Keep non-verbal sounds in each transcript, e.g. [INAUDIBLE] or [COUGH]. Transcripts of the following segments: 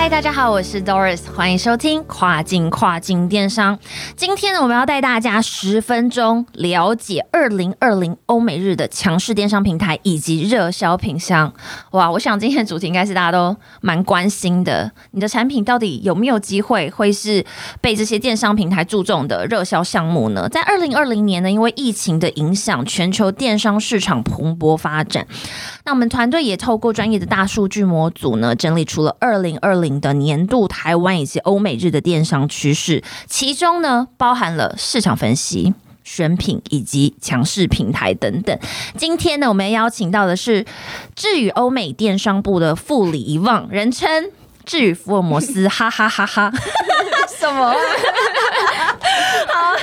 嗨，大家好，我是 Doris，欢迎收听跨境跨境电商。今天呢，我们要带大家十分钟了解二零二零欧美日的强势电商平台以及热销品项。哇，我想今天的主题应该是大家都蛮关心的，你的产品到底有没有机会会是被这些电商平台注重的热销项目呢？在二零二零年呢，因为疫情的影响，全球电商市场蓬勃发展。那我们团队也透过专业的大数据模组呢，整理出了二零二零的年度台湾以及欧美日的电商趋势，其中呢包含了市场分析、选品以及强势平台等等。今天呢，我们邀请到的是智宇欧美电商部的副理遗忘，人称智宇福尔摩斯，哈哈哈哈！[LAUGHS] 什么？好。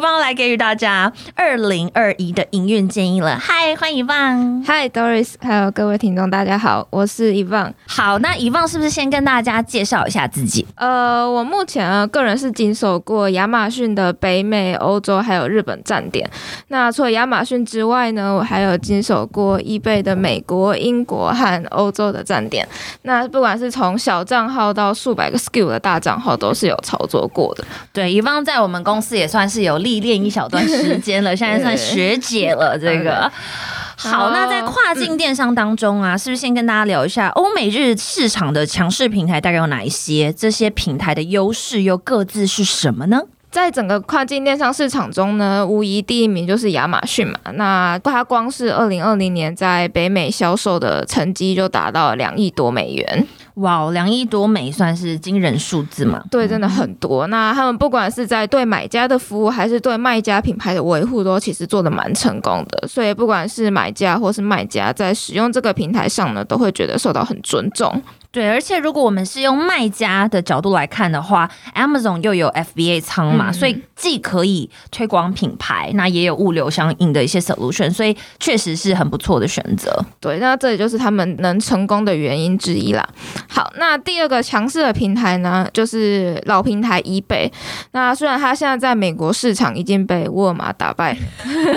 今天一棒来给予大家二零二一的营运建议了。嗨，欢迎一棒。嗨，Doris，还有各位听众，大家好，我是一棒。好，那一棒是不是先跟大家介绍一下自己？呃，我目前啊，个人是经手过亚马逊的北美、欧洲还有日本站点。那除了亚马逊之外呢，我还有经手过易贝的美国、英国和欧洲的站点。那不管是从小账号到数百个 skill 的大账号，都是有操作过的。对，一棒在我们公司也算是有历练一小段时间了，现在算学姐了。[LAUGHS] 这个好，那在跨境电商当中啊，是不是先跟大家聊一下欧美日市场的强势平台大概有哪一些？这些平台的优势又各自是什么呢？在整个跨境电商市场中呢，无疑第一名就是亚马逊嘛。那它光是二零二零年在北美销售的成绩就达到两亿多美元。哇，两亿多美算是惊人数字嘛？对，真的很多。那他们不管是在对买家的服务，还是对卖家品牌的维护，都其实做的蛮成功的。所以不管是买家或是卖家，在使用这个平台上呢，都会觉得受到很尊重。对，而且如果我们是用卖家的角度来看的话，Amazon 又有 FBA 仓嘛，所以既可以推广品牌，那也有物流相应的一些 solution，所以确实是很不错的选择。对，那这也就是他们能成功的原因之一啦。好，那第二个强势的平台呢，就是老平台 eBay。那虽然它现在在美国市场已经被沃尔玛打败，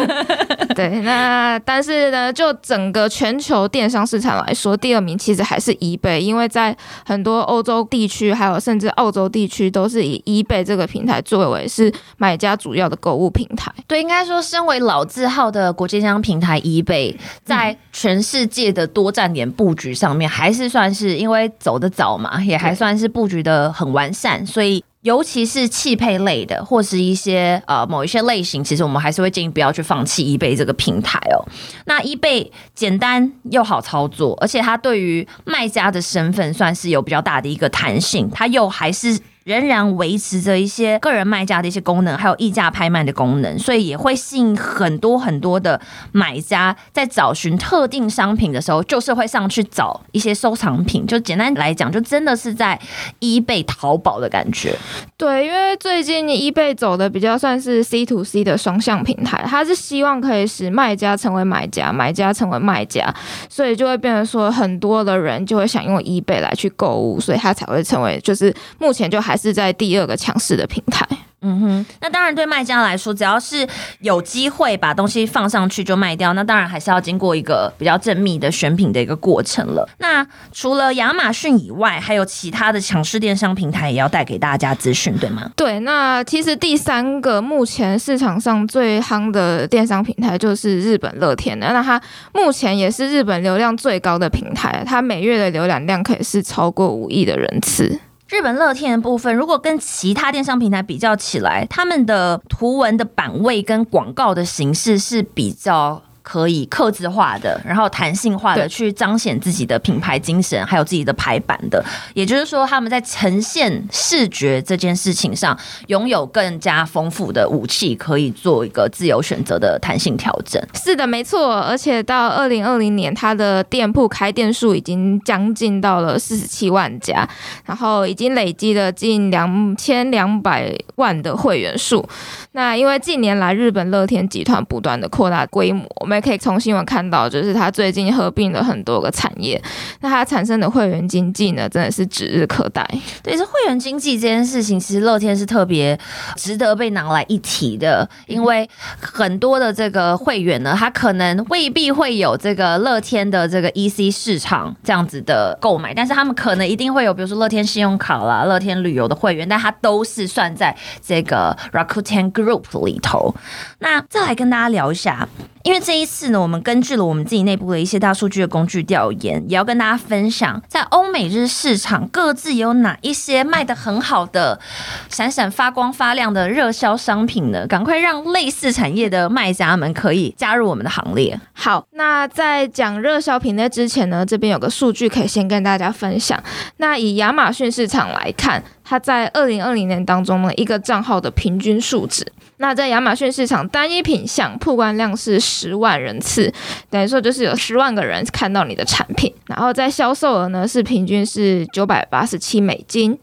[LAUGHS] 对，那但是呢，就整个全球电商市场来说，第二名其实还是 eBay，因为在很多欧洲地区，还有甚至澳洲地区，都是以 eBay 这个平台作为是买家主要的购物平台。对，应该说，身为老字号的国际电商平台 eBay，在全世界的多站点布局上面，还是算是因为走得早嘛，也还算是布局的很完善，所以。尤其是汽配类的，或是一些呃某一些类型，其实我们还是会建议不要去放弃易贝这个平台哦。那易贝简单又好操作，而且它对于卖家的身份算是有比较大的一个弹性，它又还是。仍然维持着一些个人卖家的一些功能，还有溢价拍卖的功能，所以也会吸引很多很多的买家在找寻特定商品的时候，就是会上去找一些收藏品。就简单来讲，就真的是在 eBay 淘宝的感觉。对，因为最近 eBay 走的比较算是 C to C 的双向平台，它是希望可以使卖家成为买家，买家成为卖家，所以就会变成说很多的人就会想用 eBay 来去购物，所以它才会成为就是目前就还。还是在第二个强势的平台。嗯哼，那当然对卖家来说，只要是有机会把东西放上去就卖掉，那当然还是要经过一个比较缜密的选品的一个过程了。那除了亚马逊以外，还有其他的强势电商平台也要带给大家资讯，对吗？对，那其实第三个目前市场上最夯的电商平台就是日本乐天的，那它目前也是日本流量最高的平台，它每月的浏览量可以是超过五亿的人次。日本乐天的部分，如果跟其他电商平台比较起来，他们的图文的版位跟广告的形式是比较可以克制化的，然后弹性化的去彰显自己的品牌精神，还有自己的排版的。也就是说，他们在呈现视觉这件事情上，拥有更加丰富的武器，可以做一个自由选择的弹性调整。是的，没错。而且到二零二零年，他的店铺开店数已经将近到了四十七万家，然后已经累积了近两千两百万的会员数。那因为近年来日本乐天集团不断的扩大规模，我们也可以从新闻看到，就是它最近合并了很多个产业，那它产生的会员经济呢，真的是指日可待。对，这会员经济这件事情，其实乐天是特别值得被拿来一提的，因为很多的这个会员呢，他可能未必会有这个乐天的这个 EC 市场这样子的购买，但是他们可能一定会有，比如说乐天信用卡啦、乐天旅游的会员，但它都是算在这个 Rakuten Group 里头。那再来跟大家聊一下。因为这一次呢，我们根据了我们自己内部的一些大数据的工具调研，也要跟大家分享，在欧美日市场各自有哪一些卖的很好的、闪闪发光发亮的热销商品呢？赶快让类似产业的卖家们可以加入我们的行列。好，那在讲热销品类之前呢，这边有个数据可以先跟大家分享。那以亚马逊市场来看，它在二零二零年当中呢，一个账号的平均数值。那在亚马逊市场单一品项曝光量是十万人次，等于说就是有十万个人看到你的产品，然后在销售额呢是平均是九百八十七美金。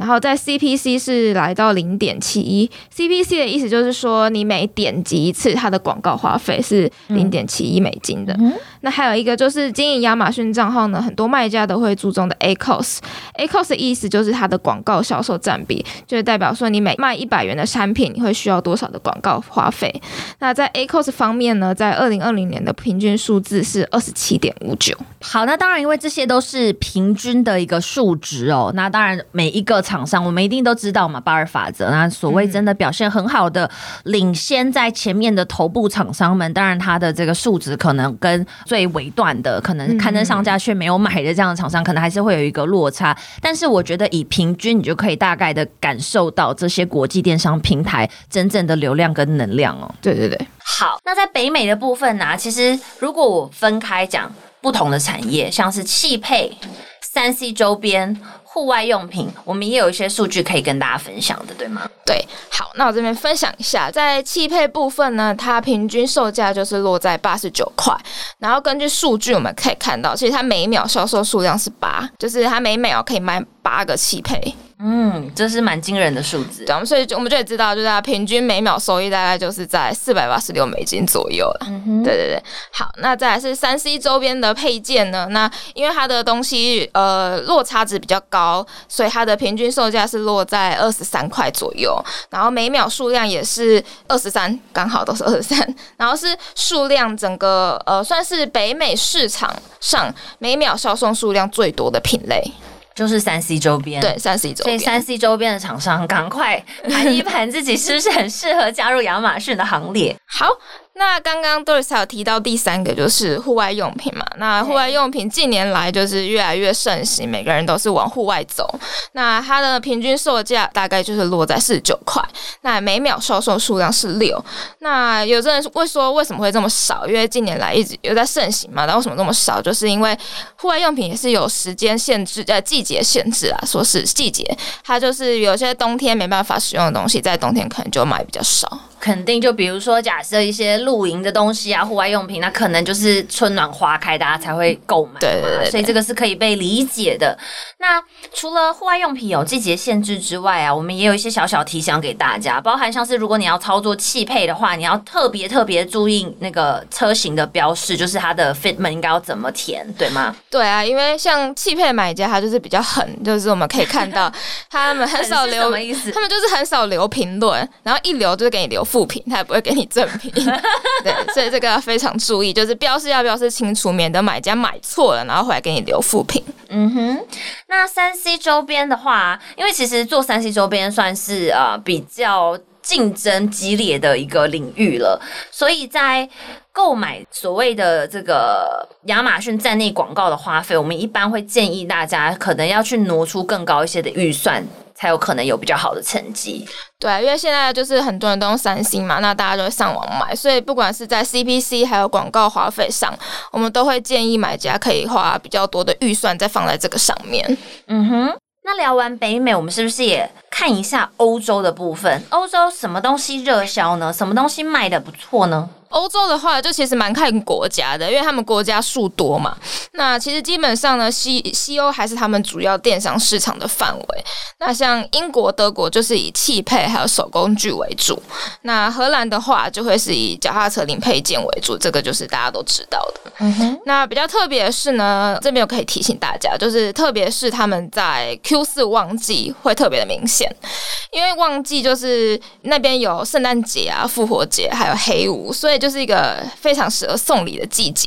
然后在 CPC 是来到零点七一，CPC 的意思就是说你每点击一次，它的广告花费是零点七一美金的。嗯那还有一个就是经营亚马逊账号呢，很多卖家都会注重的 ACOS，ACOS 的意思就是它的广告销售占比，就是代表说你每卖一百元的产品，你会需要多少的广告花费。那在 ACOS 方面呢，在二零二零年的平均数字是二十七点五九。好，那当然，因为这些都是平均的一个数值哦。那当然，每一个厂商我们一定都知道嘛，巴尔法则。那所谓真的表现很好的、领先在前面的头部厂商们，当然它的这个数值可能跟最尾段的，可能刊登上架却没有买的这样的厂商，可能还是会有一个落差。但是我觉得以平均，你就可以大概的感受到这些国际电商平台真正的流量跟能量哦。对对对，好，那在北美的部分呢、其实如果我分开讲不同的产业，像是汽配、三 C 周边、户外用品，我们也有一些数据可以跟大家分享的，对吗？对，好，那我这边分享一下，在汽配部分呢，它平均售价就是落在八十九块。然后根据数据我们可以看到，其实它每秒销售数量是八，就是它每秒可以卖八个汽配。嗯，这是蛮惊人的数字对，。我们所以就我们就也知道，就是它平均每秒收益大概就是在四百八十六美金左右了。嗯哼，对对对，好，那再来是三 C 周边的配件呢？那因为它的东西呃落差值比较高，所以它的平均售价是落在二十三块左右，然后每秒数量也是二十三，刚好都是二十三，然后是数量整个呃算是北美市场上每秒销售数量最多的品类，就是三 C 周边。对，三 C 周边。所以三 C 周边的厂商，赶快盘一盘自己是不是很适合加入亚马逊的行列。好，那刚刚 Doris 有提到第三个就是户外用品嘛，那户外用品近年来就是越来越盛行，每个人都是往户外走。那它的平均售价大概就是落在四十九块，那每秒销售数量是六。那有的人会说为什么会这么少？因为近年来一直有在盛行嘛，那为什么这么少？就是因为户外用品也是有时间限制，呃，季节限制啊，说是季节，它就是有些冬天没办法使用的东西，在冬天可能就买比较少。肯定就比如说，假设一些露营的东西啊，户外用品，那可能就是春暖花开，大家才会购买嘛。对对对对所以这个是可以被理解的。那除了户外用品有季节限制之外啊，我们也有一些小小提醒给大家，包含像是如果你要操作汽配的话，你要特别特别注意那个车型的标示，就是它的 fitment 应该要怎么填，对吗？对啊，因为像汽配买家，他就是比较狠，就是我们可以看到他们很少留 [LAUGHS] 什么意思他们就是很少留评论，然后一留就是给你留负评，他也不会给你正品。[LAUGHS] 对，所以这个要非常注意，就是标示要标示清楚，免得买家买错了，然后回来给你留负评。嗯哼，那三 C 周边的话，因为其实做三 C 周边算是呃比较竞争激烈的一个领域了，所以在购买所谓的这个亚马逊站内广告的花费，我们一般会建议大家可能要去挪出更高一些的预算。才有可能有比较好的成绩。对，因为现在就是很多人都用三星嘛，那大家就会上网买，所以不管是在 CPC 还有广告花费上，我们都会建议买家可以花比较多的预算再放在这个上面。嗯哼。那聊完北美，我们是不是也看一下欧洲的部分？欧洲什么东西热销呢？什么东西卖的不错呢？欧洲的话，就其实蛮看国家的，因为他们国家数多嘛。那其实基本上呢，西西欧还是他们主要电商市场的范围。那像英国、德国就是以汽配还有手工具为主。那荷兰的话，就会是以脚踏车零配件为主，这个就是大家都知道的。嗯哼。那比较特别的是呢，这边我可以提醒大家，就是特别是他们在 Q 四旺季会特别的明显，因为旺季就是那边有圣诞节啊、复活节还有黑五，所以。就是一个非常适合送礼的季节，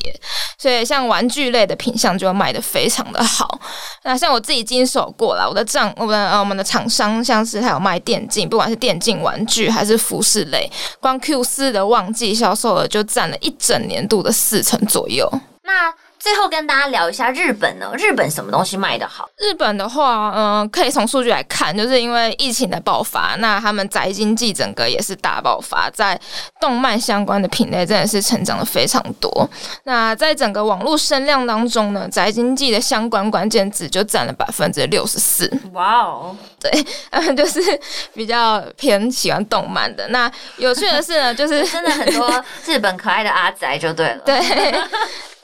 所以像玩具类的品相就卖的非常的好。那像我自己经手过了，我的账，我们呃我们的厂商像是还有卖电竞，不管是电竞玩具还是服饰类，光 Q 四的旺季销售额就占了一整年度的四成左右。那最后跟大家聊一下日本呢？日本什么东西卖的好？日本的话，嗯，可以从数据来看，就是因为疫情的爆发，那他们宅经济整个也是大爆发，在动漫相关的品类真的是成长的非常多。那在整个网络声量当中呢，宅经济的相关关键字就占了百分之六十四。哇哦，对，嗯，[LAUGHS] 就是比较偏喜欢动漫的。那有趣的是呢，就是 [LAUGHS] 真的很多日本可爱的阿宅就对了。对。[LAUGHS]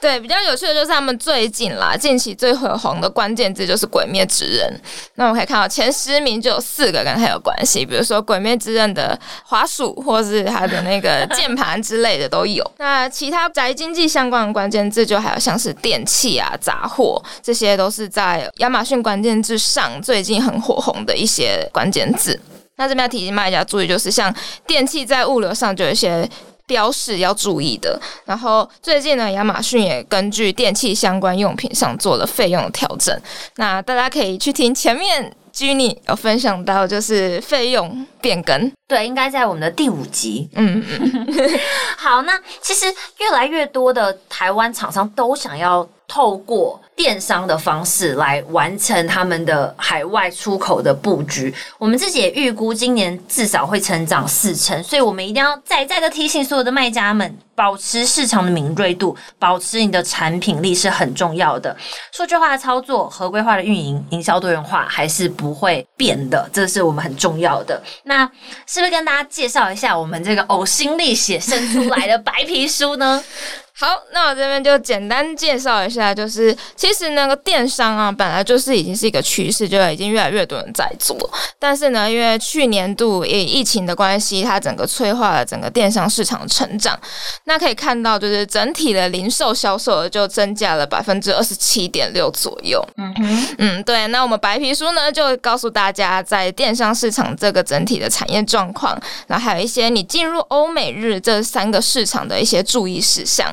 对，比较有趣的就是他们最近啦，近期最火红的关键字就是《鬼灭之刃》。那我们可以看到前十名就有四个跟它有关系，比如说《鬼灭之刃》的滑鼠，或是它的那个 [LAUGHS] 键盘之类的都有。那其他宅经济相关的关键字，就还有像是电器啊、杂货，这些都是在亚马逊关键字上最近很火红的一些关键字。那这边要提醒卖家注意，就是像电器在物流上就有一些。标示要注意的。然后最近呢，亚马逊也根据电器相关用品上做了费用的调整。那大家可以去听前面 Jenny 有分享到，就是费用变更。对，应该在我们的第五集。嗯嗯。[LAUGHS] 好，那其实越来越多的台湾厂商都想要透过。电商的方式来完成他们的海外出口的布局，我们自己也预估今年至少会成长四成，所以我们一定要再再的提醒所有的卖家们，保持市场的敏锐度，保持你的产品力是很重要的。数据化的操作、合规化的运营、营销多元化还是不会变的，这是我们很重要的。那是不是跟大家介绍一下我们这个呕心沥血生出来的白皮书呢？[LAUGHS] 好，那我这边就简单介绍一下，就是其实那个电商啊，本来就是已经是一个趋势，就已经越来越多人在做。但是呢，因为去年度也疫情的关系，它整个催化了整个电商市场的成长。那可以看到，就是整体的零售销售额就增加了百分之二十七点六左右。嗯哼，嗯，对。那我们白皮书呢，就告诉大家在电商市场这个整体的产业状况，然后还有一些你进入欧美日这三个市场的一些注意事项。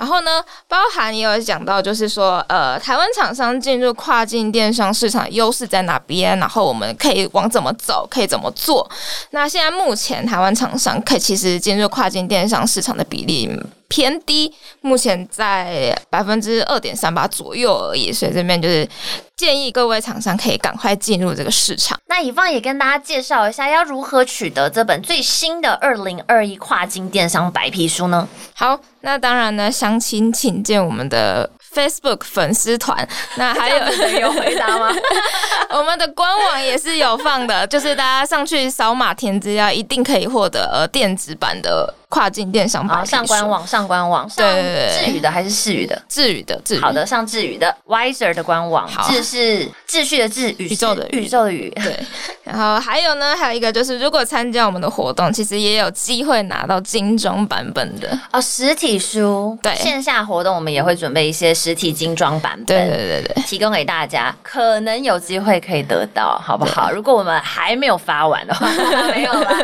然后呢，包含也有讲到，就是说，呃，台湾厂商进入跨境电商市场优势在哪边？然后我们可以往怎么走，可以怎么做？那现在目前台湾厂商可以其实进入跨境电商市场的比例偏低，目前在百分之二点三八左右而已。所以这边就是建议各位厂商可以赶快进入这个市场。那以方也跟大家介绍一下，要如何取得这本最新的二零二一跨境电商白皮书呢？好。那当然呢，详情请见我们的 Facebook 粉丝团。那还有有回答吗？[LAUGHS] 我们的官网也是有放的，就是大家上去扫码填资料，一定可以获得呃电子版的。跨境电商好，上官网，上官网，上智宇的还是世宇的？智宇的，智好的，上智宇的。Wiser 的官网，智是秩序的智，宇宙的宇。宙的宇。对，然后还有呢，还有一个就是，如果参加我们的活动，其实也有机会拿到精装版本的。哦，实体书。对，线下活动我们也会准备一些实体精装版本，对对对对，提供给大家，可能有机会可以得到，好不好？如果我们还没有发完的话，[LAUGHS] 没有了。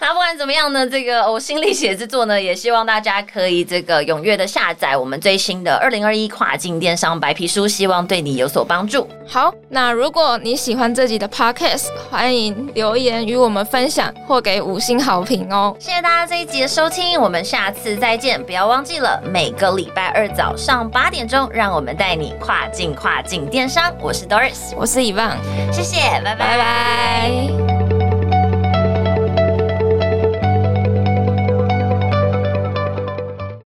那 [LAUGHS] 不管怎么样呢，这个我心里写。制作呢，也希望大家可以这个踊跃的下载我们最新的二零二一跨境电商白皮书，希望对你有所帮助。好，那如果你喜欢这集的 podcast，欢欢迎留言与我们分享或给五星好评哦。谢谢大家这一集的收听，我们下次再见。不要忘记了，每个礼拜二早上八点钟，让我们带你跨境跨境电商。我是 Doris，我是 Evan，，谢谢，拜拜拜拜。